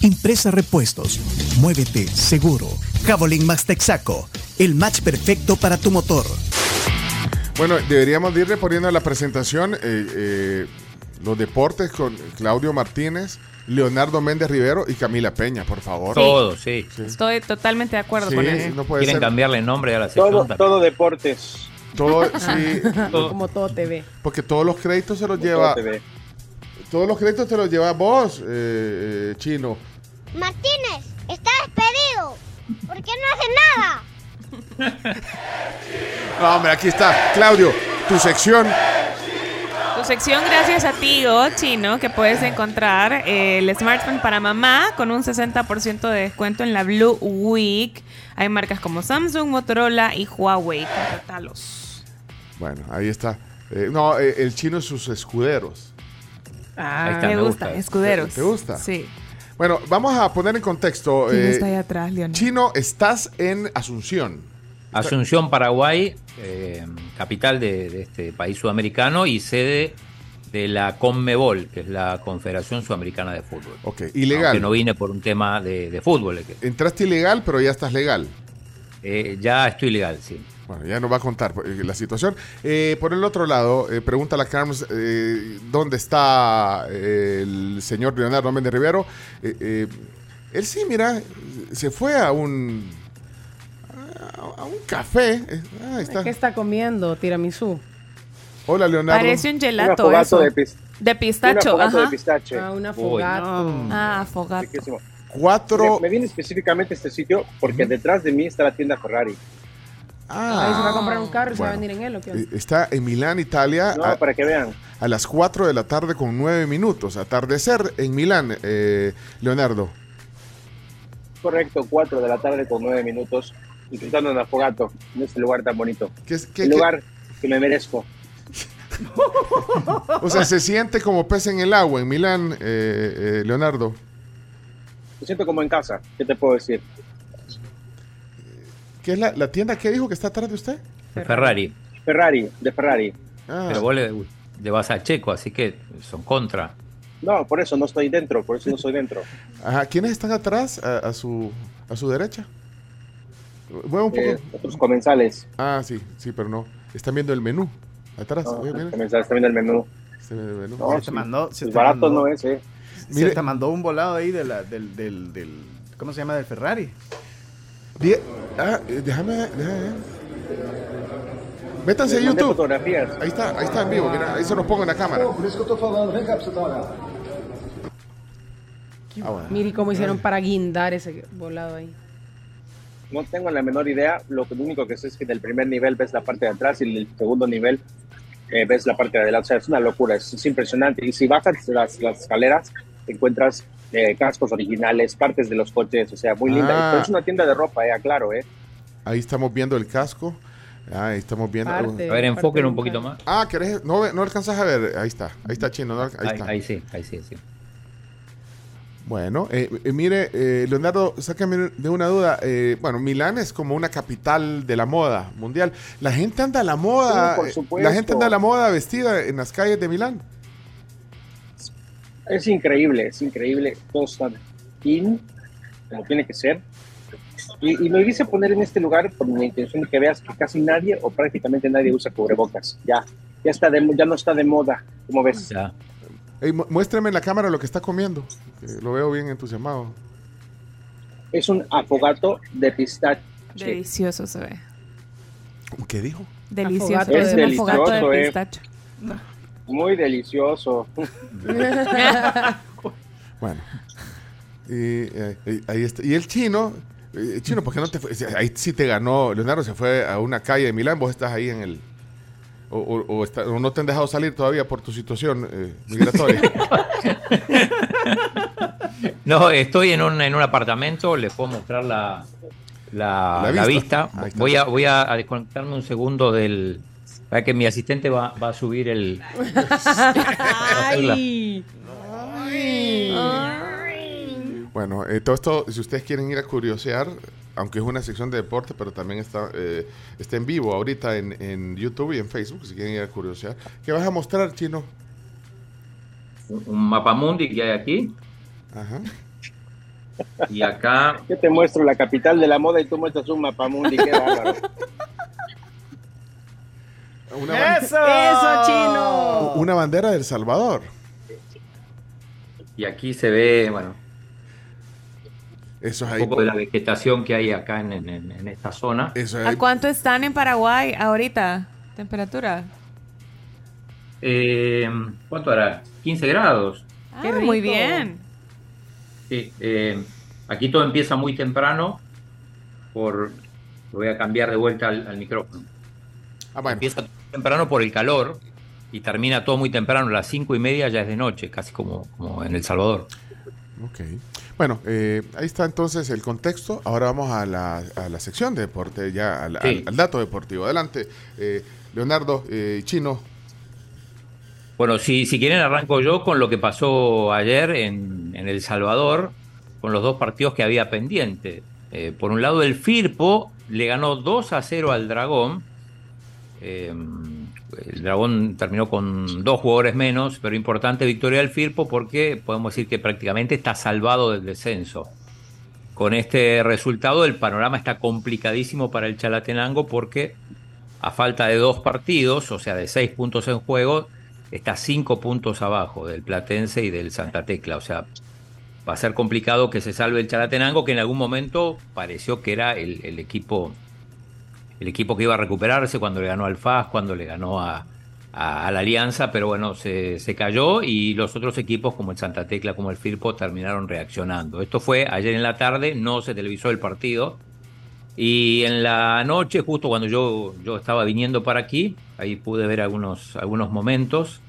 Impresa Repuestos. Muévete seguro. Javelin Max Texaco. El match perfecto para tu motor. Bueno, deberíamos de ir reponiendo la presentación. eh, eh, los deportes con Claudio Martínez, Leonardo Méndez Rivero y Camila Peña, por favor. Todo, sí. Estoy totalmente de acuerdo Sí, con eso. no puede Quieren ser. cambiarle el nombre a la sección Todo, deportes. Todo, sí, Como todo TV. porque todos los créditos se los Todo lleva. Todos los créditos te los lleva vos, eh, eh, Chino. Martínez, está despedido. ¿Por qué no hace nada? No, hombre, aquí está. Claudio, tu sección. Tu sección, gracias a ti, oh, Chino, que puedes encontrar eh, el smartphone para mamá con un 60% de descuento en la Blue Week. Hay marcas como Samsung, Motorola y Huawei. Contratalos. Bueno, ahí está. Eh, no, eh, el chino y sus escuderos. Ah, está, me me gusta, gusta. escuderos. ¿Te- te gusta? Sí. Bueno, vamos a poner en contexto. ¿Quién eh, está ahí atrás, Leonel? Chino, estás en Asunción. Asunción, Paraguay, eh, capital de, de este país sudamericano y sede de la CONMEBOL, que es la Confederación Sudamericana de Fútbol. Ok, ilegal. Que no vine por un tema de, de fútbol. Entraste ilegal, pero ya estás legal. eh, ya estoy legal, sí. Bueno, ya nos va a contar eh, la situación. Eh, por el otro lado, eh, pregunta la Carms, eh, ¿dónde está el señor Leonardo Méndez Rivero? Eh, eh, él sí, mira, se fue a un a, a un café. Ah, ahí está. ¿Qué está comiendo? Tiramisú. Hola, Leonardo. Parece un gelato eso. de, pis- De un pistacho, de ajá. pistache. Ah, un Uy, afogato. Ah. Riquísimo. Cuatro. Me, me viene específicamente a este sitio porque detrás de mí está la tienda Ferrari. Ah, Ahí se va a comprar un carro y se va a venir en él, ¿o qué? eh, está en Milán, Italia, No, a, para que vean. a las 4 de la tarde con 9 minutos. Atardecer en Milán, eh, Leonardo. Correcto, 4 de la tarde con 9 minutos, disfrutando de un afogato en este lugar tan bonito. ¿Qué, es- qué- El qué- lugar que me merezco. o sea, se siente como pez en el agua en Milán, eh, eh, Leonardo. Me siento como en casa, ¿qué te puedo decir? ¿Qué es la, la tienda que dijo que está atrás de usted? Ferrari. Ferrari, de Ferrari. Ah, Pero vos le, le vas a Checo, así que son contra. No, por eso no estoy dentro, por eso no estoy dentro. ajá. ¿Quiénes están atrás a, a su, a su derecha? Mueva un poco. Eh, otros comensales. Ah, sí, sí, pero no. Están viendo el menú. Atrás. No, Oye, comensales también del menú. está viendo el menú. No, Se sí, te mandó, se el te barato mandó- no es, ¿eh? Mire- Se te mandó un volado ahí de la, del, del, del, ¿cómo se llama? Del Ferrari. Die- ah, eh, déjame, déjame ver. Métanse a YouTube. fotografías. Ahí está, ahí está en vivo. Mira, ahí se los pongo en la cámara. Ah, bueno. Mire cómo hicieron para guindar ese volado ahí. No tengo la menor idea. Lo único que sé es que del primer nivel ves la parte de atrás y del segundo nivel eh, ves la parte de adelante. O sea, es una locura, es, es impresionante. Y si bajas las, las escaleras, te encuentras cascos originales, partes de los coches, o sea, muy linda. Ah. Pero es una tienda de ropa, eh, aclaro, ¿eh? Ahí estamos viendo el casco. Ah, Ahí estamos viendo. Parte. A ver, enfoquen parte un poquito más. Ah, ¿querés? No, ve- no alcanzas a ver. Ahí está. Ahí está chino. no ahí Ahí, está. ahí sí, ahí sí, sí. Bueno, eh, eh, mire, eh, Leonardo, sácame de una duda. eh, bueno, Milán es como una capital de la moda mundial. La gente anda a la moda. Sí, por eh, supuesto. la gente anda a la moda vestida en las calles de Milán. Es increíble, es increíble. Todos están in, como tiene que ser. Y, y lo hice poner en este lugar por mi intención de que veas que casi nadie o prácticamente nadie usa cubrebocas. Ya, ya, está de, ya no está de moda, como ves. Ya. Muéstrame en la cámara lo que está comiendo. que lo veo bien entusiasmado. Es un afogato de pistache. Delicioso se ve. ¿Qué dijo? Delicioso. De- un afogato de eh. pistacho. Muy delicioso. Bueno. Y, eh, eh, ahí está. y el chino, eh, chino, ¿por qué no te fue? Ahí sí te ganó. Leonardo se fue a una calle de Milán. Vos estás ahí en el. O, o- o está- o no te han dejado salir todavía por tu situación eh, migratoria. No, estoy en un, en un apartamento, les puedo mostrar la, la, La la vista. vista. Voy a, voy a desconectarme un segundo del. Para que mi asistente va, va a subir el. Ay. Bueno, eh, todo esto, si ustedes quieren ir a curiosear, aunque es una sección de deporte, pero también está, eh, está en vivo ahorita en, en YouTube y en Facebook, si quieren ir a curiosear. ¿Qué vas a mostrar, Chino? Un mapamundi que hay aquí. Ajá. Y acá. Yo te muestro la capital de la moda y tú muestras un mapamundi. Qué bárbaro. Una, ¡Eso! Eso, chino. una bandera del Salvador. Y aquí se ve, bueno, Eso es un ahí. poco de la vegetación que hay acá en, en- esta zona. Eso es ¿A cuánto están en Paraguay ahorita? ¿Temperatura? Eh, ¿Cuánto hará? 15 grados. Ah, muy bien. Sí, eh, aquí todo empieza muy temprano. Por, voy a cambiar de vuelta al, al micrófono. Ah, bueno. Empieza temprano por el calor y termina todo muy temprano. A las cinco y media ya es de noche, casi como, como en El Salvador. Ok. Bueno, eh, ahí está entonces el contexto. Ahora vamos a la, a la sección de deporte, ya al, Sí. al- al dato deportivo. Adelante, eh, Leonardo eh, Chino. Bueno, si, si quieren arranco yo con lo que pasó ayer en, en El Salvador, con los dos partidos que había pendiente. Eh, por un lado, el Firpo le ganó 2 a 0 al Dragón. Eh, el Dragón terminó con dos jugadores menos, pero importante victoria del Firpo porque podemos decir que prácticamente está salvado del descenso. Con este resultado, el panorama está complicadísimo para el Chalatenango porque a falta de dos partidos, o sea, de seis puntos en juego, está cinco puntos abajo del Platense y del Santa Tecla. O sea, va a ser complicado que se salve el Chalatenango, que en algún momento pareció que era el equipo el equipo que iba a recuperarse cuando le ganó al FAS, cuando le ganó a, la Alianza, pero bueno, se, se cayó y los otros equipos como el Santa Tecla, como el Firpo, terminaron reaccionando. Esto fue ayer en la tarde, no se televisó el partido. Y en la noche, justo cuando yo, yo estaba viniendo para aquí, ahí pude ver algunos, algunos momentos.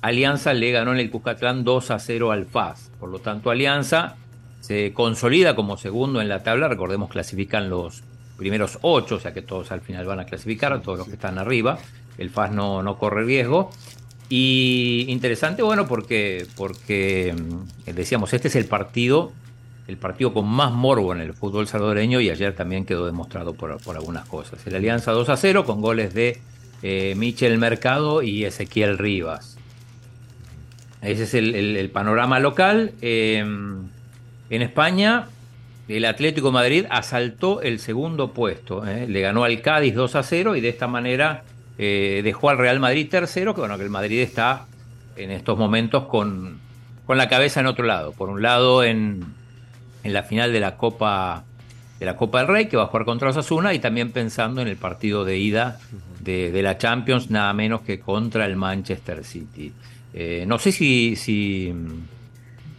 Alianza le ganó en el Cuscatlán 2 a 0 al FAS. Por lo tanto, Alianza se consolida como segundo en la tabla. Recordemos, clasifican los primeros ocho, o sea que todos al final van a clasificar, todos los que están arriba. El FAS no, no corre riesgo. Y interesante, bueno, porque, porque mm, decíamos, este es el partido, el partido con más morbo en el fútbol salvadoreño y ayer también quedó demostrado por, por algunas cosas. El Alianza 2 a 0 con goles de eh, Michel Mercado y Ezequiel Rivas. Ese es el, el- el panorama local. Eh, en España, el Atlético Madrid asaltó el segundo puesto. eh. Le ganó al Cádiz 2 a 0 y de esta manera eh, dejó al Real Madrid tercero, que bueno, que el Madrid está en estos momentos con, con la cabeza en otro lado. Por un lado, en, en la final de la Copa de la Copa del Rey, que va a jugar contra Osasuna, y también pensando en el partido de ida de, de la Champions, nada menos que contra el Manchester City. Eh, no sé si, si,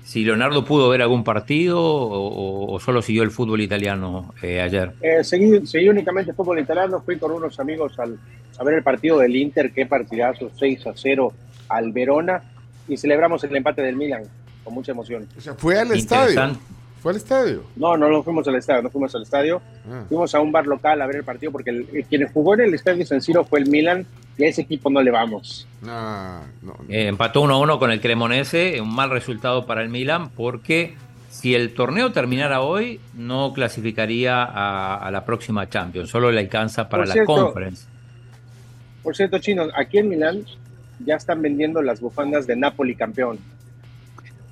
si Leonardo pudo ver algún partido o, solo siguió el fútbol italiano eh, ayer. Eh, seguí, seguí únicamente fútbol italiano, fui con unos amigos al, a ver el partido del Inter, qué partidazo, 6 a 0 al Verona, y celebramos el empate del Milan con mucha emoción. O sea, fue al estadio. Fue al estadio. No, no, no fuimos al estadio, no fuimos al estadio. Ah. Fuimos a un bar local a ver el partido porque el, el- quien jugó en el estadio San Siro fue el Milan y a ese equipo no le vamos. Ah, no, Eh, empató 1-1 con el Cremonese, un mal resultado para el Milan porque si el torneo terminara hoy no clasificaría a, a la próxima Champions, solo le alcanza para Por la cierto, Conference. Por cierto, chinos, aquí en Milán ya están vendiendo las bufandas de Napoli campeón.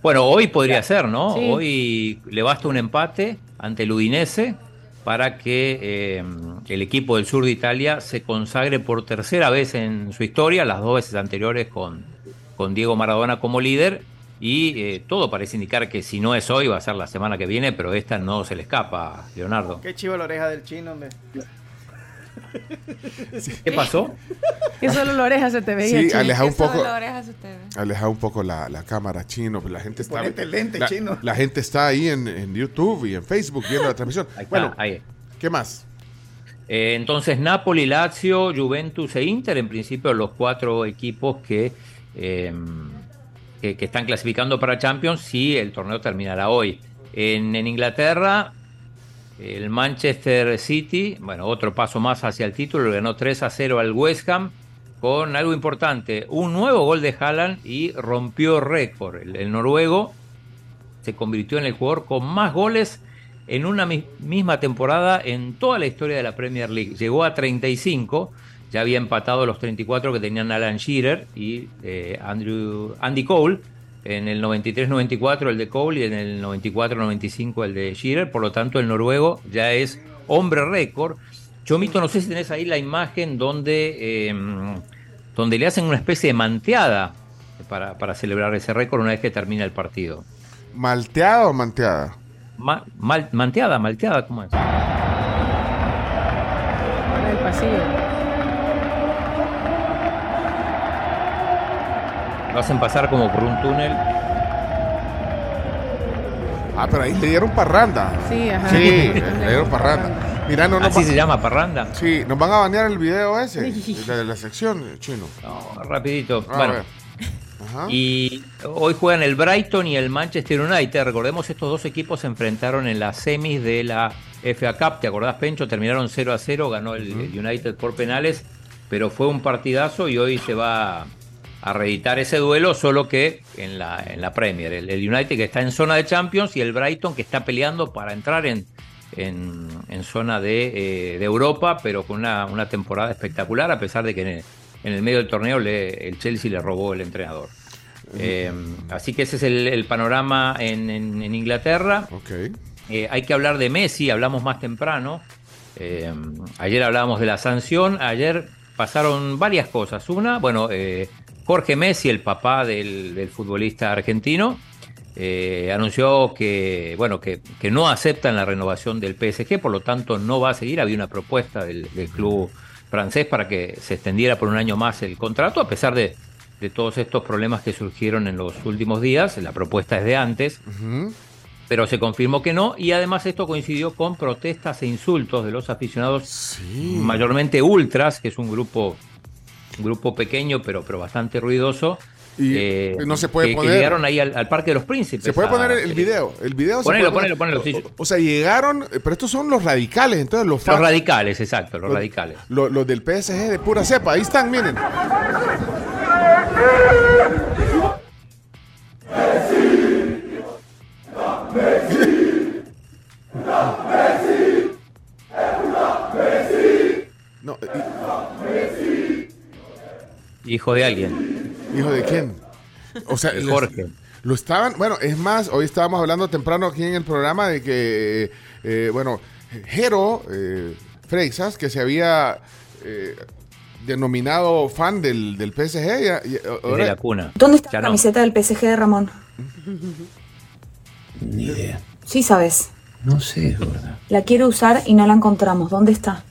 Bueno, hoy podría ser, ¿no? Sí. Hoy le basta un empate ante el Udinese para que eh, el equipo del sur de Italia se consagre por tercera vez en su historia, las dos veces anteriores con, con Diego Maradona como líder. Y eh, todo parece indicar que si no es hoy, va a ser la semana que viene, pero esta no se le escapa, Leonardo. Qué chivo la oreja del chino, hombre. ¿Qué pasó? Y solo la oreja se te veía. Sí, aleja un Solo poco, la oreja se te ve. aleja un poco la, la cámara chino, pues la gente está, lente, la, chino. la gente está ahí en, en YouTube y en Facebook viendo la transmisión. Ahí está, bueno, ahí. ¿qué más? Eh, entonces, Napoli, Lazio, Juventus e Inter, en principio los cuatro equipos que, eh, que, que están clasificando para Champions si el torneo terminará hoy. En, en Inglaterra, el Manchester City, bueno, otro paso más hacia el título, ganó 3 a 0 al West Ham con algo importante, un nuevo gol de Haaland y rompió récord. El, noruego se convirtió en el jugador con más goles en una mi- misma temporada en toda la historia de la Premier League. Llegó a 35, ya había empatado los 34 que tenían Alan Shearer y eh, Andy Cole. En el 93-94 el de Cole y en el 94-95 el de Shearer. Por lo tanto, el noruego ya es hombre récord. Chomito, no sé si tenés ahí la imagen donde, eh, donde le hacen una especie de manteada para, para celebrar ese récord una vez que termina el partido. ¿Malteada o manteada? Ma- mal- manteada, malteada, ¿cómo es? Por el pasillo. Lo hacen pasar como por un túnel. Ah, pero ahí le dieron parranda. Sí, ajá. Sí, le dieron parranda. Mira, no Así se llama, parranda. Sí, nos van a banear el video ese, de la sección, chino. No, rapidito. A bueno, ver. Ajá. y hoy juegan el Brighton y el Manchester United. Recordemos, estos dos equipos se enfrentaron en las semis de la FA Cup. ¿Te acordás, Pencho? Terminaron 0 a 0, ganó el, el United por penales, pero fue un partidazo y hoy se va a reeditar ese duelo, solo que en la, en la Premier. El, el United que está en zona de Champions y el Brighton que está peleando para entrar en, en, en zona de, eh, de Europa, pero con una, una temporada espectacular, a pesar de que en el, en el medio del torneo le- el Chelsea le robó el entrenador. Eh, así que ese es el, el panorama en, en- en Inglaterra. Eh, hay que hablar de Messi, hablamos más temprano. Eh, ayer hablábamos de la sanción, ayer pasaron varias cosas. Una, bueno, Jorge Messi, el papá del, del futbolista argentino, eh, anunció que, bueno, que, que no aceptan la renovación del PSG, por lo tanto no va a seguir. Había una propuesta del, del club francés para que se extendiera por un año más el contrato, a pesar de, de todos estos problemas que surgieron en los últimos días. La propuesta es de antes pero se confirmó que no y además esto coincidió con protestas e insultos de los aficionados mayormente ultras que es un grupo grupo pequeño pero pero bastante ruidoso Y eh, no se puede que, que poner- llegaron ahí al, al Parque de los Príncipes Se puede a- poner el video. El video se Ponelo, puede ponelo, poner. ponelo, sí. O, o sea, llegaron, eh, pero estos son los radicales, entonces los los radicales exacto los Los- radicales Lo- Los, del PSG de pura cepa, ahí están, miren. No, hijo de alguien ¿Hijo de quién? O sea, De les- Jorge. Lo estaban, bueno, es más, hoy estábamos hablando temprano aquí en el programa de que, eh, bueno, Jero eh, Freixas, que se había eh, denominado fan del, del PSG, ya- ahora- la cuna ¿Dónde está Ya la no. camiseta del PSG de Ramón? Ni idea. Sí sabes. No sé, gorda. La quiero usar y no la encontramos. ¿Dónde está?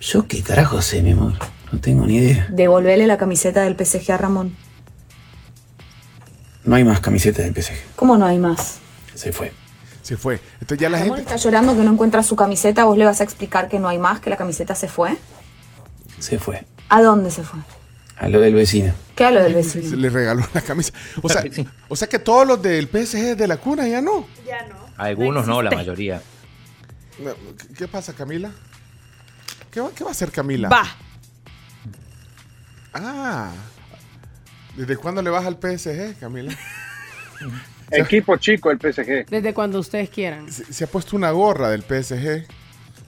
Yo qué carajo sé, mi amor. No tengo ni idea. Devolvele la camiseta del PSG a Ramón. No hay más camisetas del PSG. ¿Cómo no hay más? Se fue. se fue. Entonces ya la Ramón gente... está llorando que no encuentra su camiseta. ¿Vos le vas a explicar que no hay más, que la camiseta se fue? Se fue. ¿A dónde se fue? A lo del vecino. ¿Qué a lo del Se vecino? le regaló la camisa. O sea, o sea que todos los del PSG de la cuna ya no. algunos no la mayoría No, ¿Qué- ¿Qué pasa, Camila? ¿Qué va, qué va a hacer Camila? Va. Ah. ¿Desde cuándo le vas al PSG, Camila? Equipo chico el PSG. Desde cuando ustedes quieran. Se, se ha puesto una gorra del PSG.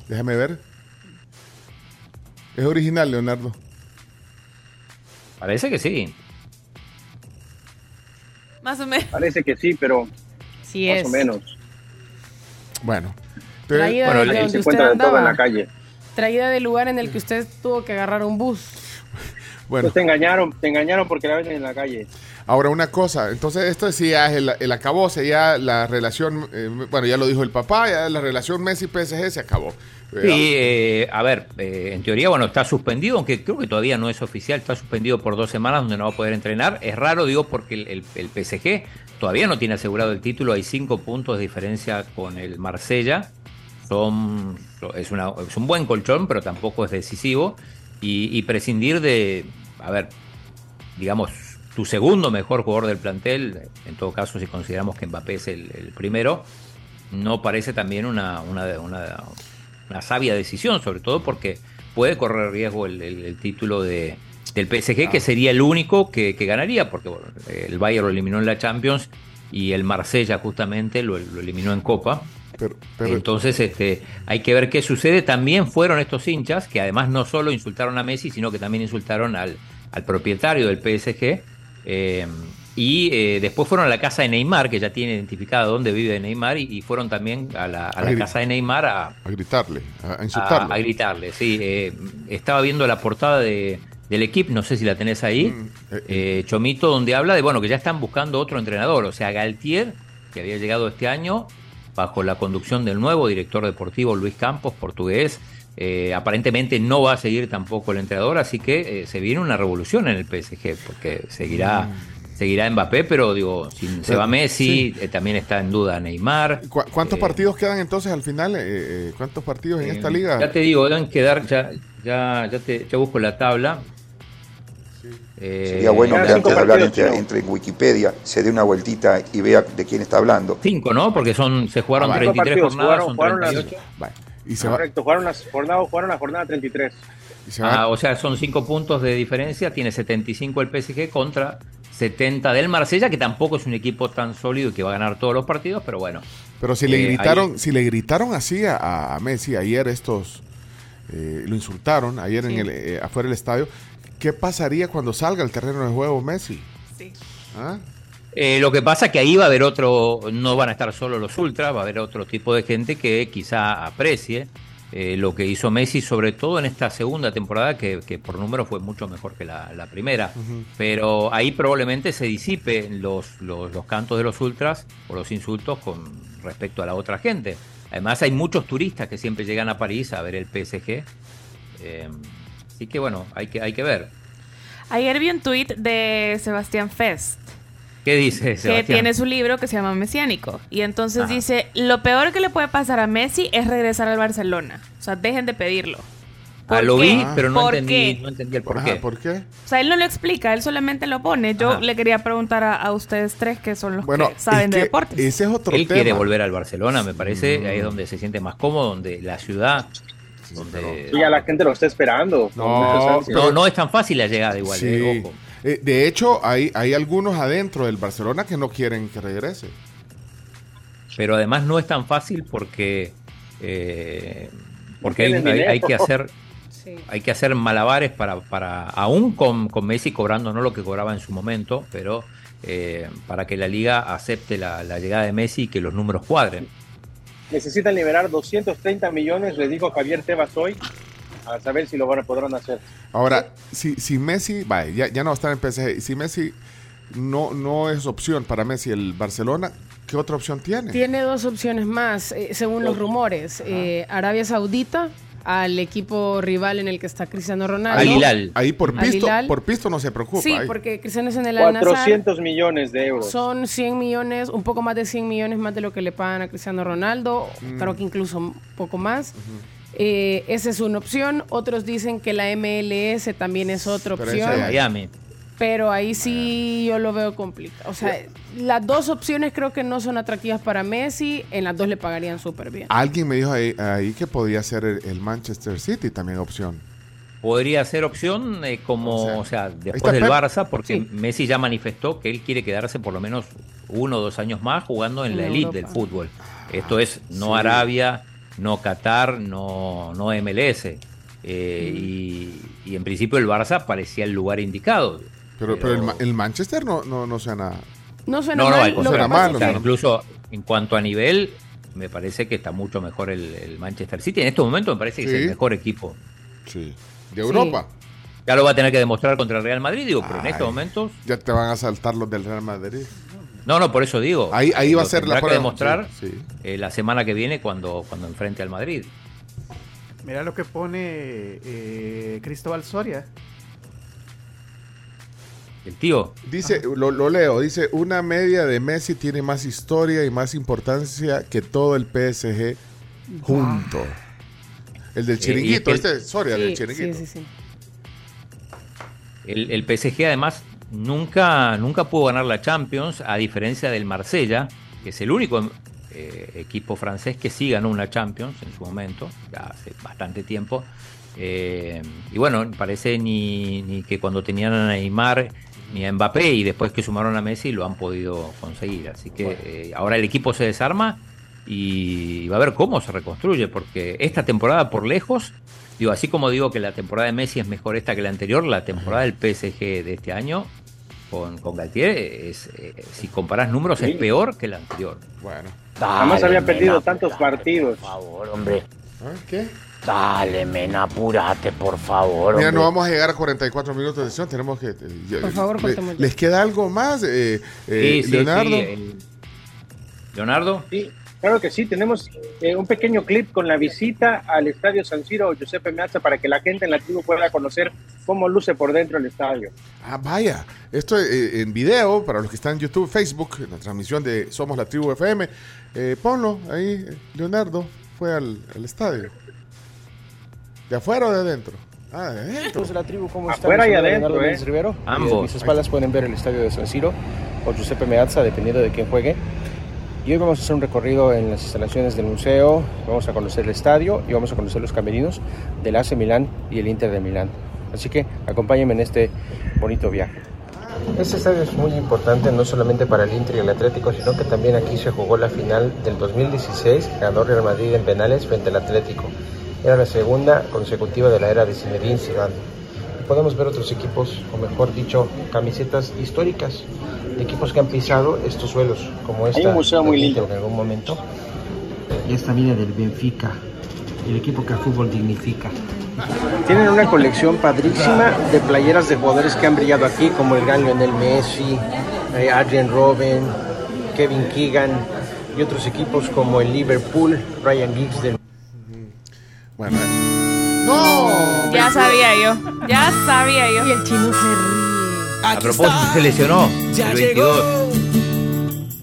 Déjame ver. Es original, Leonardo. parece que sí Más o menos. Parece que sí, pero Sí más es. o menos. Bueno. Entonces, Traída Bueno, de ahí Ahí donde se usted encuentra de todo en la calle. Traída del lugar en el que usted tuvo que agarrar un bus. Bueno, Pues te engañaron, te engañaron porque la venden en la calle. ahora una cosa. Entonces, esto sí ya es el, el acabose, ya la relación. eh, bueno, ya lo dijo el papá, ya la relación Messi-PSG se acabó. Eh, Sí, eh, a ver, eh, en teoría, bueno, está suspendido, aunque creo que todavía no es oficial, está suspendido por dos semanas donde no va a poder entrenar. Es raro, digo, porque el, el- el PSG todavía no tiene asegurado el título, hay cinco puntos de diferencia con el Marsella. Son, es, una, es un buen colchón, pero tampoco es decisivo. Y, y prescindir de, a ver, digamos, tu segundo mejor jugador del plantel, en todo caso si consideramos que Mbappé es el, el primero, no parece también una, una, una- una sabia decisión, sobre todo porque puede correr riesgo el, el- el título de, del PSG, que sería el único que, que ganaría, porque bueno, el Bayern lo eliminó en la Champions y el Marsella justamente lo, lo eliminó en Copa. Pero- Entonces, este, hay que ver qué sucede. También fueron estos hinchas que además no solo insultaron a Messi, sino que también insultaron al, al propietario del PSG. eh, y eh, después fueron a la casa de Neymar, que ya tiene identificado dónde vive Neymar, y, y fueron también a la, a la A casa de Neymar a, A gritarle, a, a a, gritarle. Sí, eh, estaba viendo la portada de, del equipo, no sé si la tenés ahí, eh, Chomito, donde habla de bueno que ya están buscando otro entrenador, o sea, Galtier, que había llegado este año bajo la conducción del nuevo director deportivo Luis Campos, portugués. eh, aparentemente no va a seguir tampoco el entrenador, así que eh, se viene una revolución en el PSG, porque seguirá, seguirá Mbappé, pero digo, si se va Messi, eh, también está en duda Neymar. ¿Cu- ¿Cuántos Eh, partidos quedan entonces al final? Eh, eh, ¿Cuántos partidos en Eh, esta liga? Ya te digo, deben quedar, ya, ya, ya, te, ya busco la tabla. Eh, Sería bueno que antes de hablar entre, en Wikipedia, se dé una vueltita y vea de quién está hablando. Cinco, ¿no? Porque son, se jugaron Ah, vale. 33 Cinco partidos, jornadas, jugaron- son jugaron las- 38. Y se va, Correcto, jugaron, las jornadas, jugaron la jornada 33. Ah, o sea, son cinco puntos de diferencia. Tiene 75 el PSG contra 70 del Marsella, que tampoco es un equipo tan sólido y que va a ganar todos los partidos, pero bueno. Pero si le Eh, gritaron, ahí- si le gritaron así a, a Messi ayer estos eh, lo insultaron ayer en el eh, afuera del estadio, ¿qué pasaría cuando salga al terreno de juego Messi? Sí. ¿Ah? Eh, lo que pasa es que ahí va a haber otro, no van a estar solo los ultras, va a haber otro tipo de gente que quizá aprecie eh, lo que hizo Messi, sobre todo en esta segunda temporada, que, que por número fue mucho mejor que la, la primera. Pero ahí probablemente se disipe los, los, los cantos de los ultras o los insultos con respecto a la otra gente. Además hay muchos turistas que siempre llegan a París a ver el PSG. Eh, así que bueno, hay que, hay que ver. Ayer vi un tuit de Sebastián Fest. ¿Qué dice que Sebastián? tiene su libro que se llama Mesiánico. Y entonces Ajá. dice, lo peor que le puede pasar a Messi es regresar al Barcelona. O sea, dejen de pedirlo. Ah, ¿Por lo qué? vi, pero no ¿Por entendí, qué? no entendí el por Ajá, qué. ¿Por qué? O sea, él no lo explica, él solamente lo pone. Yo Ajá. le quería preguntar a, a ustedes tres que son los Bueno, que saben es de que deportes. ese es otro Él tema. quiere volver al Barcelona, me parece. Mm. Ahí es donde se siente más cómodo, donde la ciudad. Donde- Y ya la gente lo está esperando. No, no, no es tan fácil la llegada igual, Sí. eh, ojo. Eh, de hecho, hay, hay algunos adentro del Barcelona que no quieren que regrese. Pero además no es tan fácil porque eh, porque hay, hay- hay que hacer Sí. hay que hacer malabares para, para aún con, con Messi cobrando no lo que cobraba en su momento, pero eh, para que la liga acepte la, la llegada de Messi y que los números cuadren. Necesitan liberar 230 millones, les dijo Javier Tebas hoy, a saber si lo van a podrán hacer. Ahora, si, si Messi, vaya, ya, ya no va a estar en PSG, si Messi no, no es opción para Messi el Barcelona, ¿qué otra opción tiene? Tiene dos opciones más, eh, según los rumores. Eh, Arabia Saudita, al equipo rival en el que está Cristiano Ronaldo. Al Hilal. Ahí por pisto, Hilal. por pisto no se preocupa. Sí, ahí. porque Cristiano es en el Al Nassr. 400 millones de euros. Son 100 millones, un poco más de 100 millones más de lo que le pagan a Cristiano Ronaldo, Mm. creo que incluso un poco más. Eh, esa es una opción. Otros dicen que la MLS también es otra Pero opción. Miami. Pero ahí sí yo lo veo complicado. O sea, las dos opciones creo que no son atractivas para Messi. En las dos le pagarían súper bien. Alguien me dijo ahí, ahí que podía ser el, el Manchester City también opción. Podría ser opción eh, como, O o sea, después del Pep. Barça, porque Sí. Messi ya manifestó que él quiere quedarse por lo menos uno o dos años más jugando en En la elite del fútbol. Esto es no sí. Arabia, no Qatar, no, no MLS. Eh, y, y en principio el Barça parecía el lugar indicado. Pero, pero el, Ma- el Manchester no, no, no suena. No suena No, no, mal. que suena mal, incluso en cuanto a nivel, me parece que está mucho mejor el, el Manchester City. En este momento me parece que es el mejor equipo. Sí. De Europa. Ya lo va a tener que demostrar contra el Real Madrid, digo, pero en estos momentos Ya te van a saltar los del Real Madrid. No, no, por eso digo. Ahí- ahí va a ser la que demostrar sí, sí. eh, la semana que viene cuando, cuando enfrente al Madrid. Mira lo que pone eh, Cristóbal Soria. El tío. Dice, lo, lo leo, dice, una media de Messi tiene más historia y más importancia que todo el PSG junto. El del Eh, chiringuito, y es que este, Soria, del Sí, chiringuito. sí, sí, sí. El, el PSG además nunca, nunca pudo ganar la Champions, a diferencia del Marsella, que es el único eh, equipo francés que sí ganó una Champions en su momento, ya hace bastante tiempo. Eh, y bueno, parece ni, ni que cuando tenían a Neymar ni a Mbappé y después que sumaron a Messi lo han podido conseguir. Así que eh, ahora el equipo se desarma y va a ver cómo se reconstruye, porque esta temporada por lejos, digo, así como digo que la temporada de Messi es mejor esta que la anterior, la temporada del PSG de este año con, con Galtier, es, eh, si comparás números, es peor que la anterior. Bueno. Jamás había perdido tantos partidos. Por favor, hombre. ¿Qué? Dale, men, apúrate, por favor. Mira, hombre. no vamos a llegar a 44 minutos de sesión, tenemos que... eh, Por favor, le-. ¿Les queda algo más, eh, eh, Sí, sí, Leonardo? sí, el- Leonardo. Sí, claro que sí. Tenemos eh, un pequeño clip con la visita al Estadio San Siro Giuseppe Meazza para que la gente en la tribu pueda conocer cómo luce por dentro el estadio. Ah, vaya. Esto eh, en video, para los que están en YouTube, Facebook, en la transmisión de Somos la Tribu FM. Eh, ponlo ahí, eh, Leonardo fue al, al estadio. ¿De afuera o de adentro? Ah, de adentro. La tribu, ¿cómo están? Afuera y adentro, Leonardo ¿eh? Rivero. Ambos. Mis espaldas pueden ver el estadio de San Siro o Giuseppe Meazza, dependiendo de quién juegue. Y hoy vamos a hacer un recorrido en las instalaciones del museo, vamos a conocer el estadio y vamos a conocer los camerinos del AC Milán y el Inter de Milán. Así que acompáñenme en este bonito viaje. Este estadio es muy importante no solamente para el Inter y el Atlético, sino que también aquí se jugó la final del 2016 que ganó Real Madrid en penales frente al Atlético. Era la segunda consecutiva de la era de Zinedine Zidane. Podemos ver otros equipos, o mejor dicho, camisetas históricas de equipos que han pisado estos suelos, como esta Hay un museo muy lindo. En algún momento. Y esta viene del Benfica, el equipo que el fútbol dignifica. Tienen una colección padrísima de playeras de jugadores que han brillado aquí, como el gran Lionel Messi, eh, Adrian Robben, Kevin Keegan y otros equipos como el Liverpool, Ryan Giggs del Bueno. eh. ¡No! Ya sabía yo. Ya sabía yo. Y el chino se ríe. A propósito, se lesionó el 22.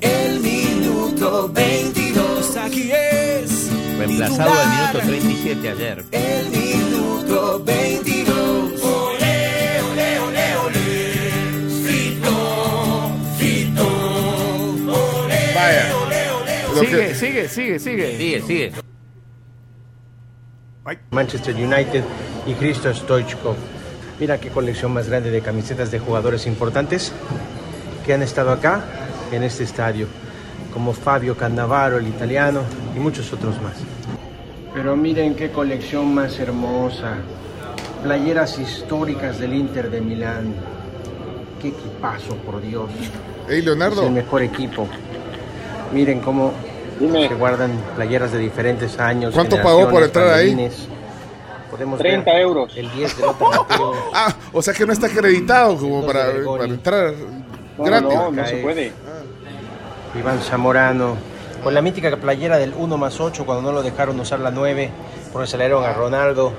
El minuto 22, aquí es. Reemplazado al minuto 37 ayer. El minuto 22. Ole, ole, ole, ole. Fito, Fito. Ole, Vaya. ole, ole. Lo Sigue, que- sigue, sigue, sigue. Sigue, Manchester United y Cristo Stoichkov. Mira qué colección más grande de camisetas de jugadores importantes que han estado acá en este estadio, como Fabio Cannavaro, el italiano, y muchos otros más. Pero miren qué colección más hermosa. Playeras históricas del Inter de Milán. Qué equipazo, por Dios. Ey, Leonardo. Es el mejor equipo. Miren cómo se guardan playeras de diferentes años. ¿Cuánto pagó por entrar ahí? Podemos 30 ver euros. El 10 de. Ah, o sea que no está acreditado como para, para entrar No, gratis. no, no se puede. Iván Zamorano. Con la mítica playera del 1 más 8 cuando no lo dejaron usar la 9 porque se le dieron a Ronaldo.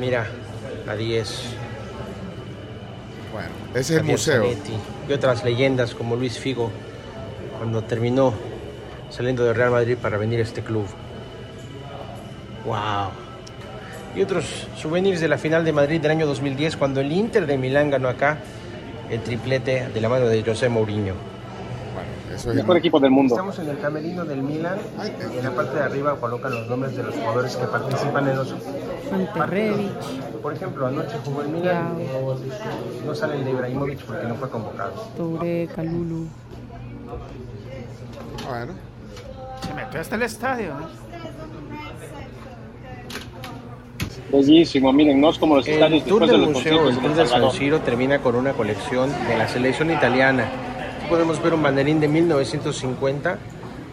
Mira, la 10. Bueno, ese es el museo. Zanetti. Y otras leyendas como Luis Figo cuando terminó saliendo de Real Madrid para venir a este club. ¡Wow! Y otros souvenirs de la final de Madrid del año 2010 cuando el Inter de Milán ganó acá el triplete de la mano de José Mourinho. Eso es Mejor equipo del mundo. Estamos en el camerino del Milan y en la parte de arriba colocan los nombres de los jugadores que participan en los Ante Rebic. Por ejemplo, anoche jugó el Milan, no sale el de Ibrahimovic porque no fue convocado. Touré, Calulu. Bueno. Se metió hasta el estadio. ¿eh? Bellísimo, miren, no es como los estadios El tour después de del los museo, conciertos el tour del San. Siro termina con una colección de la selección italiana. Aquí podemos ver un banderín de 1950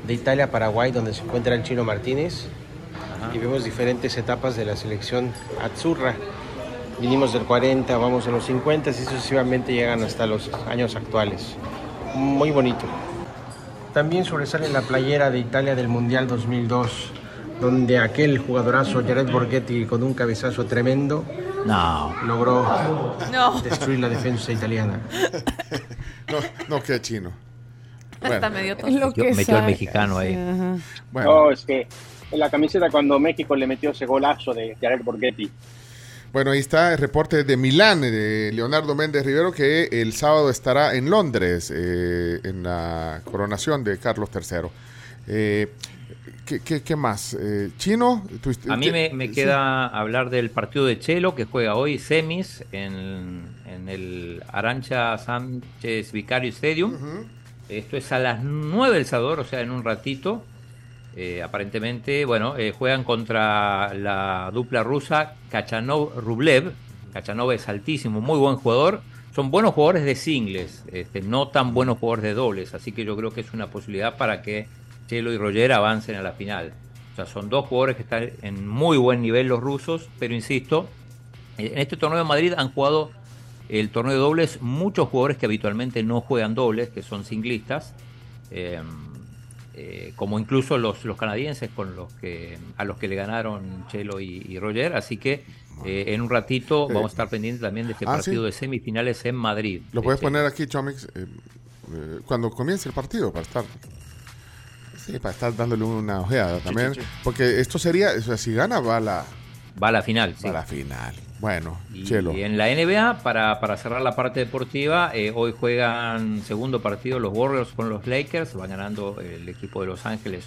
de Italia-Paraguay donde se encuentra el Chino Martínez y vemos diferentes etapas de la selección Azzurra. Vinimos del 40, vamos a los 50 y sucesivamente llegan hasta los años actuales. Muy bonito. También sobresale la playera de Italia del Mundial 2002, donde aquel jugadorazo Jared Borghetti con un cabezazo tremendo No. logró No. destruir la defensa italiana. No, no queda chino. Hasta medio. Lo Metió- que metió al mexicano ahí. Bueno, No, es que en la camiseta cuando México le metió ese golazo de Jared Borghetti. Bueno, ahí está el reporte de Milán de Leonardo Méndez Rivero que el sábado estará en Londres eh, en la coronación de Carlos III. Eh, ¿qué, qué- qué más? Eh, ¿Chino? ¿Tú- A mí me, sí. queda hablar del partido de Chelo que juega hoy semis en, en el Arancha Sánchez Vicario Stadium. Esto es a las 9 del Salvador, o sea, en un ratito. Eh, aparentemente, bueno, eh, juegan contra la dupla rusa Kachanov-Rublev. Kachanov es altísimo, muy buen jugador. Son buenos jugadores de singles, este, no tan buenos jugadores de dobles. Así que yo creo que es una posibilidad para que Chelo y Roger avancen a la final. O sea, son dos jugadores que están en muy buen nivel los rusos, pero insisto, en este torneo de Madrid han jugado el torneo de dobles muchos jugadores que habitualmente no juegan dobles, que son singlistas, eh, eh, como incluso los, los canadienses con los que a los que le ganaron Chelo y, y Roger. Así que eh, en un ratito vamos a estar pendientes también de este Ah, partido sí. de semifinales en Madrid. Lo puedes Este, poner aquí, Chomix, eh, eh, cuando comience el partido para estar. Sí, para estar dándole una ojeada también. sí, sí. Porque esto sería, o sea, si gana, va a la, Va a la final, sí. va a la final. Bueno, Y, Chelo. en la NBA, para, para cerrar la parte deportiva, eh, hoy juegan segundo partido los Warriors con los Lakers, van ganando el equipo de Los Ángeles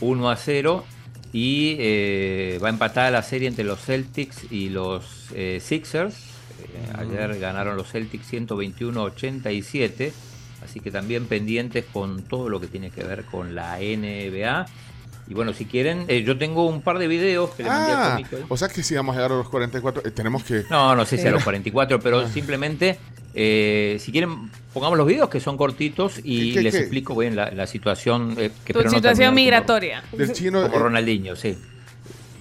1 a 0 y eh, va empatada la serie entre los Celtics y los eh, Sixers. Eh, ayer ganaron los Celtics 121-87, así que también pendientes con todo lo que tiene que ver con la NBA. Y bueno, si quieren, eh, yo tengo un par de videos que le mandé al Ah, comito ahí. o sea que si vamos a llegar a los 44, eh, tenemos que... No, no sé si a los Sí. 44, pero Ah. simplemente, eh, si quieren, pongamos los videos que son cortitos y ¿Qué- les qué? explico bien la, la situación. eh, que Tu no situación terminar como- migratoria. Del chino, Como eh, Ronaldinho, sí.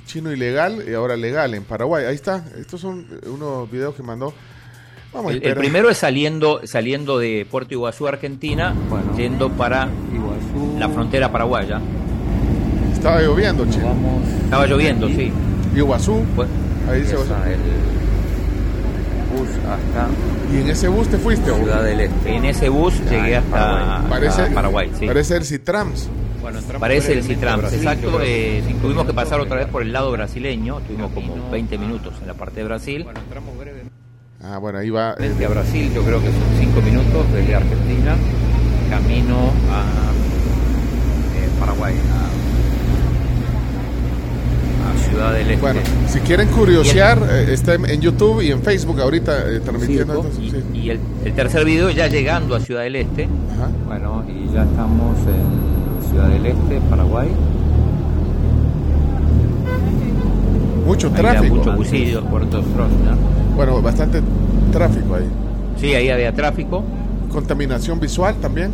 chino ilegal y ahora legal en Paraguay. Ahí está. Estos son unos videos que mandó. Vamos a El, el primero es saliendo, saliendo de Puerto Iguazú, Argentina, yendo para la frontera paraguaya. Estaba lloviendo, chino. Estaba lloviendo, sí. Iguazú. Ahí dice Empieza Iguazú. el bus hasta Y en ese bus te fuiste. Ciudad del Este. En ese bus llegué hasta, hasta Parece, Paraguay, sí. Parece el Citrams. Parece el Citrams, exacto. eh, tuvimos que pasar otra vez por el lado brasileño, tuvimos como 20 minutos en la parte de Brasil. Ah, bueno, ahí va. Desde a Brasil yo creo que son 5 minutos, desde Argentina, camino a eh, Paraguay, a Ciudad del Este. Bueno, si quieren curiosear, eh, está en, YouTube y en Facebook ahorita eh, transmitiendo. sí. Y el, el tercer video ya llegando a Ciudad del Este. Bueno, y ya estamos en Ciudad del Este, Paraguay. Mucho Ahí tráfico. Mucho bucillo, Puerto Stroessner. Bueno, bastante tráfico ahí. Sí, ahí había tráfico. Contaminación visual también.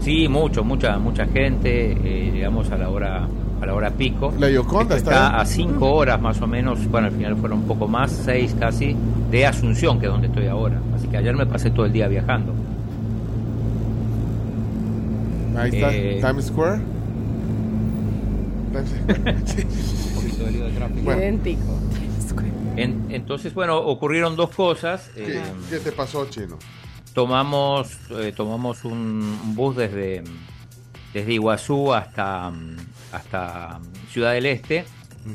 Sí, mucho, mucha, mucha gente. eh, llegamos a la hora, a la hora pico. La Yoconda Esto está está a cinco horas más o menos. Bueno, al final fueron un poco más, seis casi, de Asunción, que es donde estoy ahora. Así que ayer me pasé todo el día viajando. Ahí está, Eh, Times Square. Sí. Un poquito de lío de tráfico. Bueno. Idéntico. En- entonces, bueno, ocurrieron dos cosas. ¿Qué, eh, qué te pasó, chino? tomamos eh, tomamos un, un bus desde desde Iguazú hasta hasta Ciudad del Este.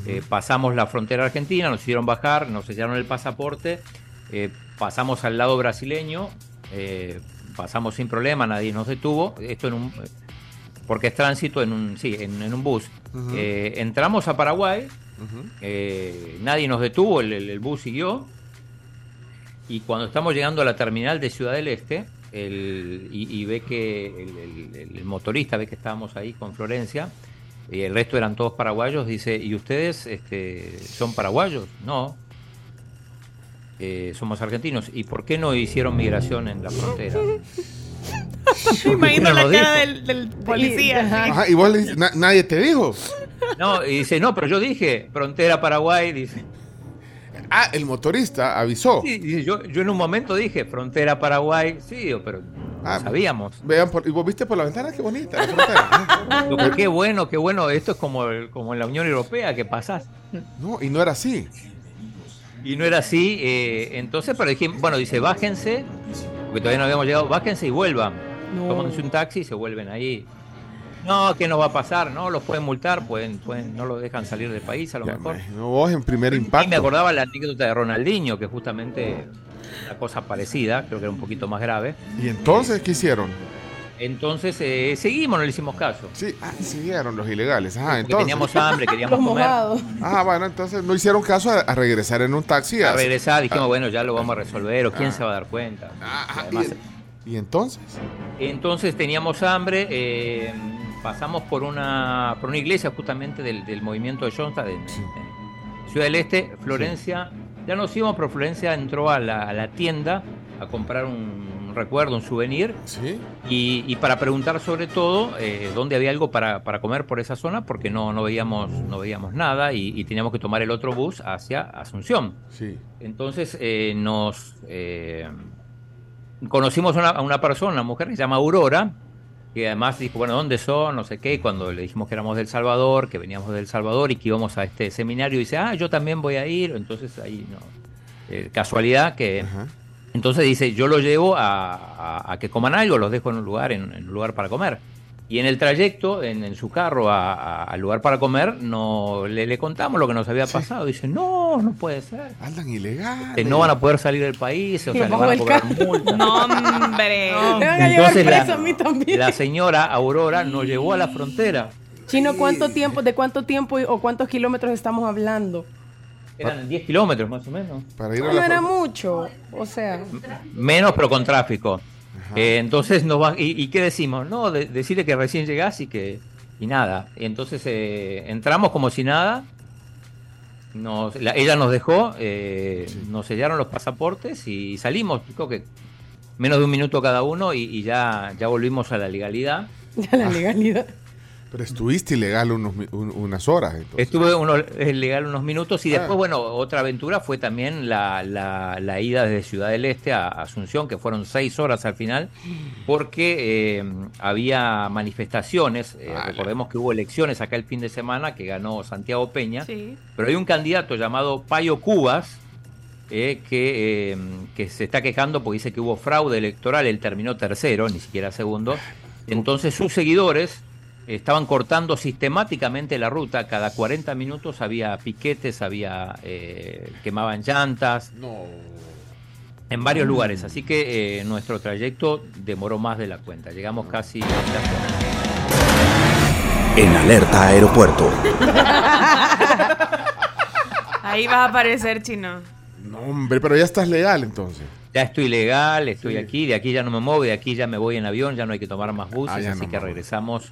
Eh, pasamos la frontera argentina nos hicieron bajar nos sellaron el pasaporte eh, pasamos al lado brasileño eh, pasamos sin problema nadie nos detuvo. Esto en un porque es tránsito en un sí en, en un bus. Entramos a Paraguay nadie nos detuvo el- el- el bus siguió. Y cuando estamos llegando a la terminal de Ciudad del Este, el, y, y ve que el, el- el motorista ve que estábamos ahí con Florencia, y el resto eran todos paraguayos, dice, ¿y ustedes este, son paraguayos? No. Eh, somos argentinos. ¿Y por qué no hicieron migración en la frontera? Me imagino no la cara del, del policía. así. Ajá, y vos le dices, "Na- nadie te dijo. No, y dice, no, pero yo dije, frontera Paraguay, dice. Ah, el motorista avisó. Sí, yo, yo en un momento dije, frontera Paraguay, sí, pero Ah, sabíamos. Vean, por- y vos viste por la ventana, qué bonita la pero qué bueno, qué bueno, esto es como, el- como en la Unión Europea, que pasás. No, y no era así. Y no era así, eh, entonces, pero dije, bueno, dice, bájense, porque todavía no habíamos llegado, bájense y vuelvan. No. Tómense un taxi y se vuelven ahí. No, ¿qué nos va a pasar? No, los pueden multar, pueden, pueden, no lo dejan salir del país a lo mejor. No, vos en primer Y me impacto. acordaba la anécdota de Ronaldinho, que justamente una cosa parecida, creo que era un poquito más grave. ¿Y entonces qué hicieron? Entonces eh, seguimos, no le hicimos caso. Sí, ah, siguieron los ilegales. Ah, Porque entonces. teníamos hambre, queríamos comer. Ah, bueno, entonces no hicieron caso a, a regresar en un taxi. A regresar dijimos, Ah, bueno, ya lo vamos a resolver, o quién Ah. se va a dar cuenta. ah, Además, ¿Y entonces? Entonces teníamos hambre, eh, pasamos por una, por una iglesia justamente del, del movimiento de Johnstown, de, de Ciudad del Este, Florencia. Ya nos íbamos, pero Florencia entró a la, a la tienda a comprar un, recuerdo, un souvenir. Y, y para preguntar sobre todo eh, dónde había algo para, para comer por esa zona, porque no, no, veíamos, no veíamos nada y, y teníamos que tomar el otro bus hacia Asunción. Sí. Entonces eh, nos eh, conocimos a una, a una persona, una mujer que se llama Aurora, que además dijo, bueno, ¿dónde son? No sé qué, y cuando le dijimos que éramos del Salvador, que veníamos del Salvador y que íbamos a este seminario, dice, ah, yo también voy a ir, entonces ahí no. Eh, casualidad que... Entonces dice, yo lo llevo a, a- a que coman algo, los dejo en un lugar, en, en un lugar para comer. Y en el trayecto, en, en su carro a- a- al lugar para comer, no le, le contamos lo que nos había pasado. Dice, no, no puede ser. Andan ilegales. Que no van a poder salir del país, o sea, le van a cobrar multa. No, hombre. Me van a llevar Entonces preso la, a mí también. la señora Aurora nos llevó a la frontera. Chino, ¿cuánto tiempo, de cuánto tiempo o cuántos kilómetros estamos hablando? Eran 10 kilómetros más o menos. Para No, era mucho. O sea, Menos, pero con tráfico. Eh, entonces nos va, y, y qué decimos? No, de- decirle que recién llegás y que y nada. Y entonces eh, entramos como si nada. Nos, la- ella nos dejó, eh, nos sellaron los pasaportes y salimos. Creo que menos de un minuto cada uno y, y ya, ya volvimos a la legalidad. ya la legalidad. Pero estuviste ilegal unos, un- unas horas. entonces. Estuve uno, eh, legal unos minutos y Ah. después, bueno, otra aventura fue también la, la- la ida desde Ciudad del Este a Asunción, que fueron seis horas al final, porque eh, había manifestaciones. eh, recordemos que hubo elecciones acá el fin de semana que ganó Santiago Peña, pero hay un candidato llamado Payo Cubas. eh, que, eh, que se está quejando porque dice que hubo fraude electoral, él terminó tercero, ni siquiera segundo. Entonces sus seguidores estaban cortando sistemáticamente la ruta, cada 40 minutos había piquetes, había eh, quemaban llantas. En varios lugares, así que eh, nuestro trayecto demoró más de la cuenta. Llegamos casi a En alerta aeropuerto. Ahí va a aparecer chino. No, hombre, pero ya estás legal entonces. Ya estoy legal, estoy aquí, de aquí ya no me muevo, de aquí ya me voy en avión, ya no hay que tomar más buses, Ah, así no que regresamos.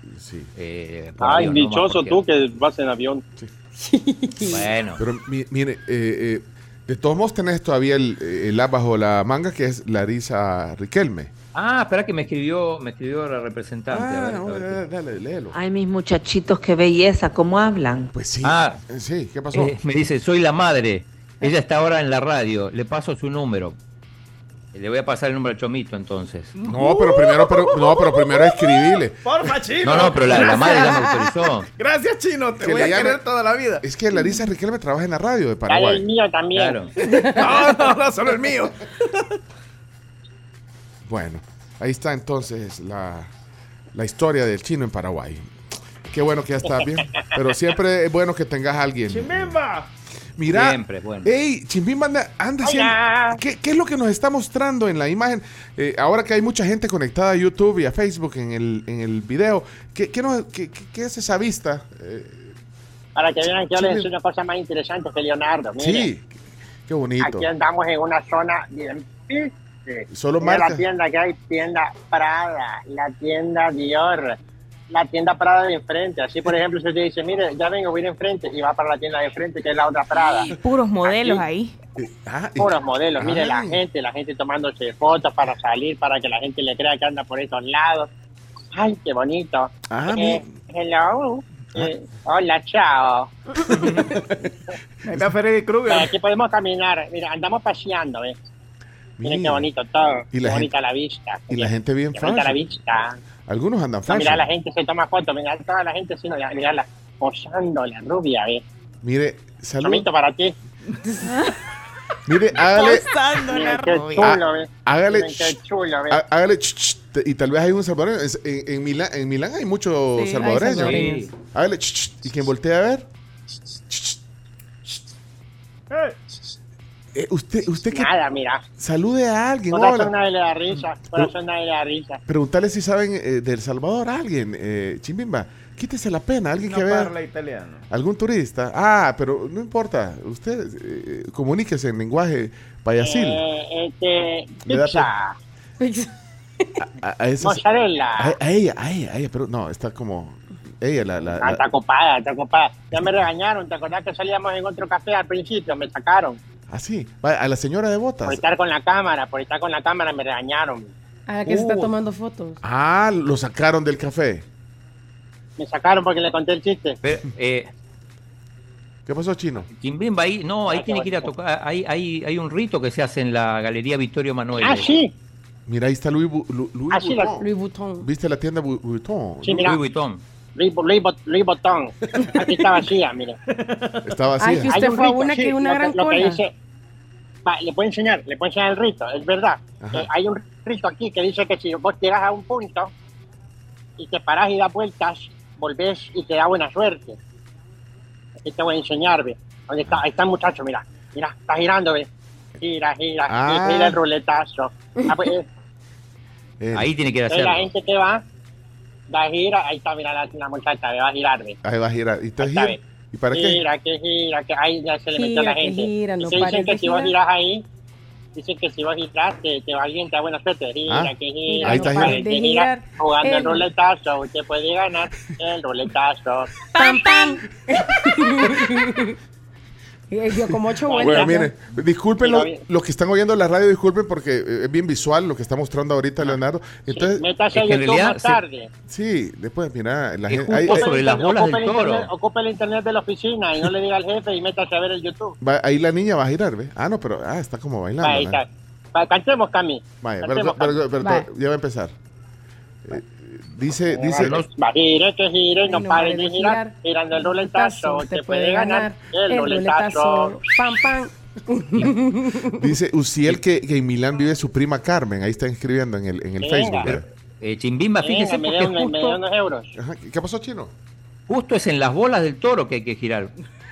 eh, Ay, avión, no más dichoso tú que vas en avión. Bueno. Pero mi- mire, eh, eh, de todos modos tenés todavía el, eh, el bajo la manga que es Larisa Riquelme. Ah, espera que me escribió, me escribió la representante. a ver, Ah, a ver dale, dale, léelo. Ay, mis muchachitos, qué belleza, cómo hablan. Pues sí. Ah, sí, ¿qué pasó? Eh, me dice, soy la madre. Ella está ahora en la radio. Le paso su número. Le voy a pasar el número al Chomito entonces. No, pero primero, pero, no, pero primero escribile. Porfa, chino. No, no, pero la, la madre ya me autorizó. Gracias, chino. Te Que voy a llame- querer toda la vida. Es que Larisa Riquelme trabaja en la radio de Dale Paraguay. el mío también. Claro. No, no, no, solo el mío. Bueno, ahí está entonces la, la historia del chino en Paraguay. Qué bueno que ya estás bien. Pero siempre es bueno que tengas a alguien. ¡Chimbimba! Mira, Siempre, bueno. Ey, Chimbimba anda, anda haciendo- ¿Qué, qué es lo que nos está mostrando en la imagen? Eh, ahora que hay mucha gente conectada a YouTube y a Facebook en el, en el video, ¿qué, qué, nos- qué- es esa vista? Eh, Para que vean que yo les enseño cosas más interesantes que Leonardo. Mire, sí, qué bonito. aquí andamos en una zona bien piste. Solo Mira marca- la tienda que hay, tienda Prada, la tienda Dior, la tienda Prada de enfrente. Así, por ejemplo, si usted dice, mire, ya vengo, voy ir enfrente y va para la tienda de enfrente, que es la otra Prada. Puros modelos Aquí. ahí. Ah, y- Puros modelos, mire Ay. la gente, la gente tomándose fotos para salir, para que la gente le crea que anda por esos lados. Ay, qué bonito. Ah, Eh, hello. Eh, hola, chao. Ahí está Freddy Krueger. Aquí podemos caminar. Mira, andamos paseando, ¿ves? Miren qué bonito todo. Y qué la bonita la vista. y la gente bien Qué bonita la vista. Algunos andan No, mira, la gente se toma fotos. Mira, toda la gente haciendo, mira, la, posando la rubia, ¿ves? Mire, salud. Chomito para ti. Mire, hágale. Posando la Qué rubia. chulo, ve. Hágale. Qué chulo, ve. há- Hágale. y tal vez hay un salvadoreño. En, en Milán, en Milán hay muchos Sí, hay salvadoreños. Sí. Hágale. ch, ch, y quien voltea a ver. Eh, usted, usted que Nada, mira. salude a alguien. Corazón hola. nadie le da risa. Nadie le da risa. Preguntarle si saben eh, de El Salvador a alguien. Eh, Chimbimba, quítese la pena. Alguien No que vea. parla italiano. Algún turista. Ah, pero no importa. Usted eh, comuníquese en lenguaje payasil. Eh, este, Me da pizza, a, a esas- mozzarella. a, a ella, a ella, a ella, pero no, está como. Ella, la. la, Ah, la- está copada, está copada. Ya me regañaron, ¿te acordás que salíamos en otro café al principio? Me sacaron. Ah, sí. Va, A la señora de botas. Por estar con la cámara, por estar con la cámara me regañaron. A la que se está Uh. tomando fotos. Ah, lo sacaron del café. Me sacaron porque le conté el chiste. Pero, eh, ¿Qué pasó, chino? Chimbimba ahí, no, ahí tiene que ir a tocar. Hay, hay, hay un rito que se hace en la Galería Vittorio Manuel. Ah, sí. Mira, ahí está Louis, Bu- Lu- Louis Ah, sí, la- Vuitton. Louis Vuitton. ¿Viste la tienda Bu- Vuitton? Sí, mira. Louis Vuitton. Luis Botón. Aquí está vacía, mire. Está vacía. Ay, que usted Hay un fue rito, una sí, que una lo gran lo que cola. dice- Va, le puedo enseñar, le puedo enseñar el rito, es verdad. Eh, hay un rito aquí que dice que si vos llegas a un punto y te parás y das vueltas, volvés y te da buena suerte. Aquí te voy a enseñar, ve. ¿Dónde está? Ahí está el muchacho, mira. Mira, está girando, ve. Gira, gira, Ah. gira el ruletazo. Ah, pues, eh, Ahí tiene que ir a es la hacerlo. gente que va, da gira, ahí está, mira la, la muchacha, va a girar, ve. Ahí va a girar. ¿Y, te gira? ¿Y para qué? Gira, que gira, que ahí ya se le metió Gira, la gente. gira, no dicen que si vos girar. giras ahí, dicen que si vos giras, te, te va bien, te da buena suerte. Gira, Ah, que gira, ahí no está de girar. girar. Jugando el El- ruletazo, usted puede ganar el ruletazo. ¡Pam, pam! Y dio como ocho vueltas. Bueno, ¿no? miren, disculpen lo- los que están oyendo la radio, disculpen porque eh, es bien visual lo que está mostrando ahorita Leonardo. Entonces, Métase a es que en YouTube realidad más tarde. sí, después, mira, la gente, ahí, sobre ahí- Ocupe el las bolas ocupe del el internet- toro. Ocupe el internet de la oficina y no le diga al jefe y métase a ver el YouTube. va- ahí la niña va a girar, ¿ve? Ah, no, pero ah, está como bailando. Va, ahí está. Va, cantemos, Cami. Vaya, Cantemos, pero, pero- pero- ya va a empezar. Eh, dice, dice, Va, gire, que gire, no no pare de girar. girar. Girando el ruletazo, usted puede ganar el ruletazo. ¡Pam, pam! dice Uciel que, que en Milán vive su prima Carmen. Ahí está escribiendo en el, en el Venga. Facebook. Eh, Chimbimba, fíjese Venga, me porque me dé justo, unos euros. Ajá, ¿Qué qué pasó, chino? justo es en las bolas del toro que hay que girar.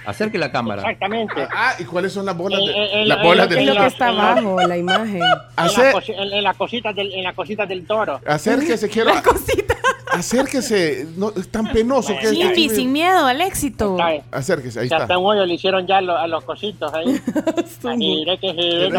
Acerque la cámara. Exactamente. Ah, ¿y cuáles son las bolas? Eh, De, eh, eh, las bolas eh, Es de lo la- que está en la- abajo, la imagen. En Hace- las cosi- en- en las cositas del, en las cositas del toro. Acérquese, quiero. Acérquese. No, es tan penoso que es. Chimbi, sin miedo al éxito. Está- Acérquese, ahí Ya está. hasta un hoyo le hicieron ya lo- a los cositos ahí. Gire, que de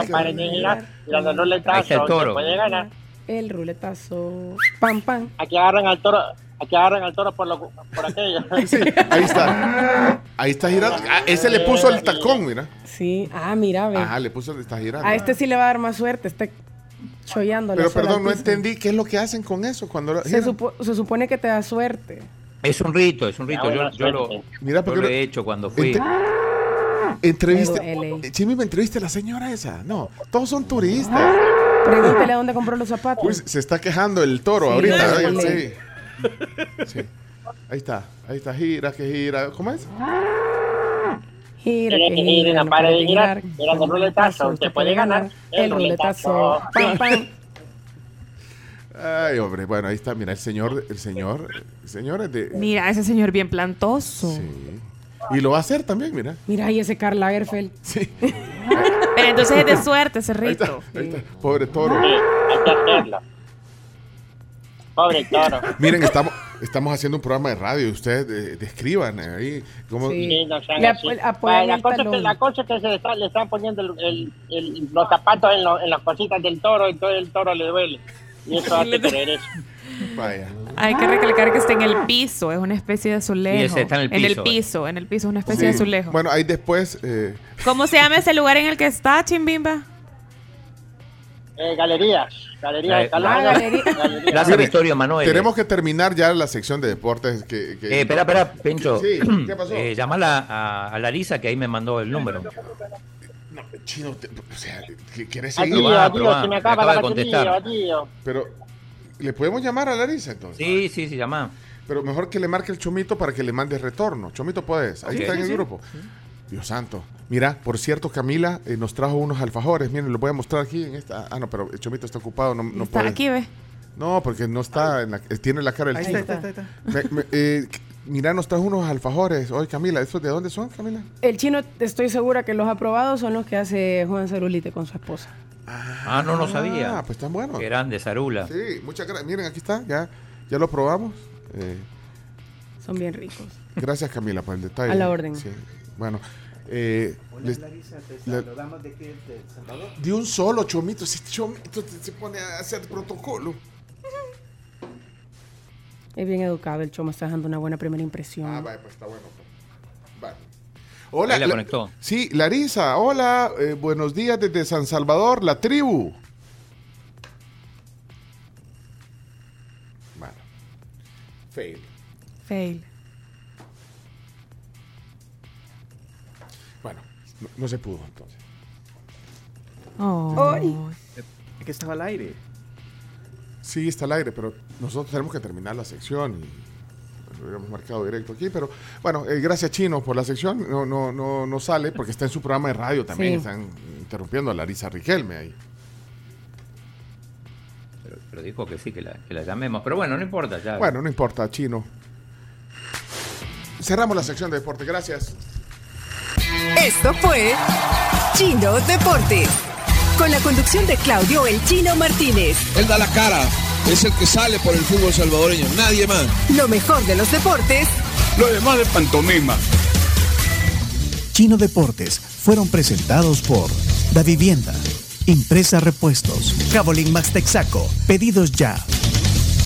girar. Girando el Ahí está el ruletazo, toro. se puede ganar. El ruletazo. ¡Pam, pam! Aquí agarran al toro, aquí agarran al toro por, lo, por aquello. Sí, ahí está. Ahí está girando. Ah, ese le puso el tacón, mira. Sí. Ah, mira, ve. Ajá, le puso, está girando. A este sí le va a dar más suerte. Está chollando la Pero perdón, no entendí qué es lo que hacen con eso cuando lo- Se, giran. supo- se supone que te da suerte. Es un rito, es un rito. Yo, lo. Mira, yo porque lo he hecho cuando fui. Ente-. Eh, Chimi, me entreviste a la señora esa. No, todos son turistas. Pregúntele a dónde compró los zapatos. Uy, se está quejando el toro Sí, ahorita. sí. Sí. Ahí está, ahí está, gira, que gira. ¿Cómo es? Gira, que gira, no pare de girar. El Con ruletazo, usted puede ganar el ruletazo. ¡Pam, pam! Ay, hombre, bueno, ahí está, mira, el señor, el señor, el señor es de... Mira, ese señor bien plantoso. Sí. Y lo va a hacer también, mira. Mira ahí ese Karl Lagerfeld. Sí. Pero entonces es de suerte ese Ahí está, rito. ahí está. Pobre toro. Sí, hay que hacerlo. Pobre toro. Miren, estamos, estamos haciendo un programa de radio. Ustedes eh, describan ahí cómo... Sí. No sean así. la, cosa es que, talón. la cosa es que se le, está- le están poniendo el- el- el- los zapatos en, lo- en las cositas del toro, entonces el toro le duele. Y eso hace creer eso. Vaya. Hay que recalcar que está en el piso, es una especie de azulejo. Y ese está en el En el piso, piso, en el piso, es una especie Sí. de azulejo. Bueno, ahí después... eh, ¿Cómo se llama ese lugar en el que está, Chimbimba? Eh, galerías, galerías La- de Calama, Ah, galería. galerías. Plaza Mire, Vittorio Manuel. tenemos que terminar ya la sección de deportes. Que, que- Eh, espera, espera, Pencho. Sí, ¿qué pasó? Eh, llamala a, a Larisa que ahí me mandó el número. No, chino, te- o sea, ¿qué- ¿quieres Aquí, seguir? Probá. se me Me acaba acaba la de batería, contestar. tío. Pero, ¿le podemos llamar a Larisa entonces? Sí, sí, sí, llama. Pero mejor que le marque el Chomito para que le mande retorno. Chomito, puedes. Ahí está en el sí. grupo. Dios santo. Mira, por cierto, Camila eh, nos trajo unos alfajores. Miren, los voy a mostrar aquí en esta. Ah, no, pero el Chomito está ocupado, no, no Está puede. aquí, ve. No, porque no está, en la- eh, tiene la cara del Ahí chino. está, ahí está, Me- está. me- eh, mira, nos trajo unos alfajores. Oye, Camila, ¿estos de dónde son, Camila? El chino, estoy segura que los aprobados son los que hace Juan Cerulite con su esposa. Ah, no, no sabía. Ah, pues están buenos. Grande, Zarula. Sí, muchas gracias. Miren, aquí está, ya, ya lo probamos. Eh, Son bien ricos. gracias, Camila, por el detalle. A la orden. Sí. Bueno, eh, les- Larisa, te le- saludamos de aquí, de Salvador. de un solo chomito, si chomito se pone a hacer protocolo. Es bien educado, el chomo está dando una buena primera impresión. Ah, vaya, pues está bueno. Vale. Hola. Ahí la la- conectó. Sí, Larisa, hola, eh, buenos días desde San Salvador, la tribu. Bueno. Fail. Fail. No, no se pudo entonces. Oh. Es que estaba al aire. Sí, está al aire, pero nosotros tenemos que terminar la sección y lo hubiéramos marcado directo aquí. Pero bueno, eh, gracias Chino por la sección. No, no, no, no sale porque está en su programa de radio también. Sí. Están interrumpiendo a Larisa Riquelme ahí. Pero, pero dijo que sí, que la, que la llamemos. Pero bueno, no importa, ya. Bueno, no importa, Chino. Cerramos la sección de deporte. Gracias. Esto fue Chino Deportes. Con la conducción de Claudio El Chino Martínez. Él da la cara, es el que sale por el fútbol salvadoreño, nadie más. Lo mejor de los deportes Lo demás de pantomima. Chino Deportes fueron presentados por Da Vivienda, Impresa Repuestos, Cabolín Max Texaco, Pedidos Ya,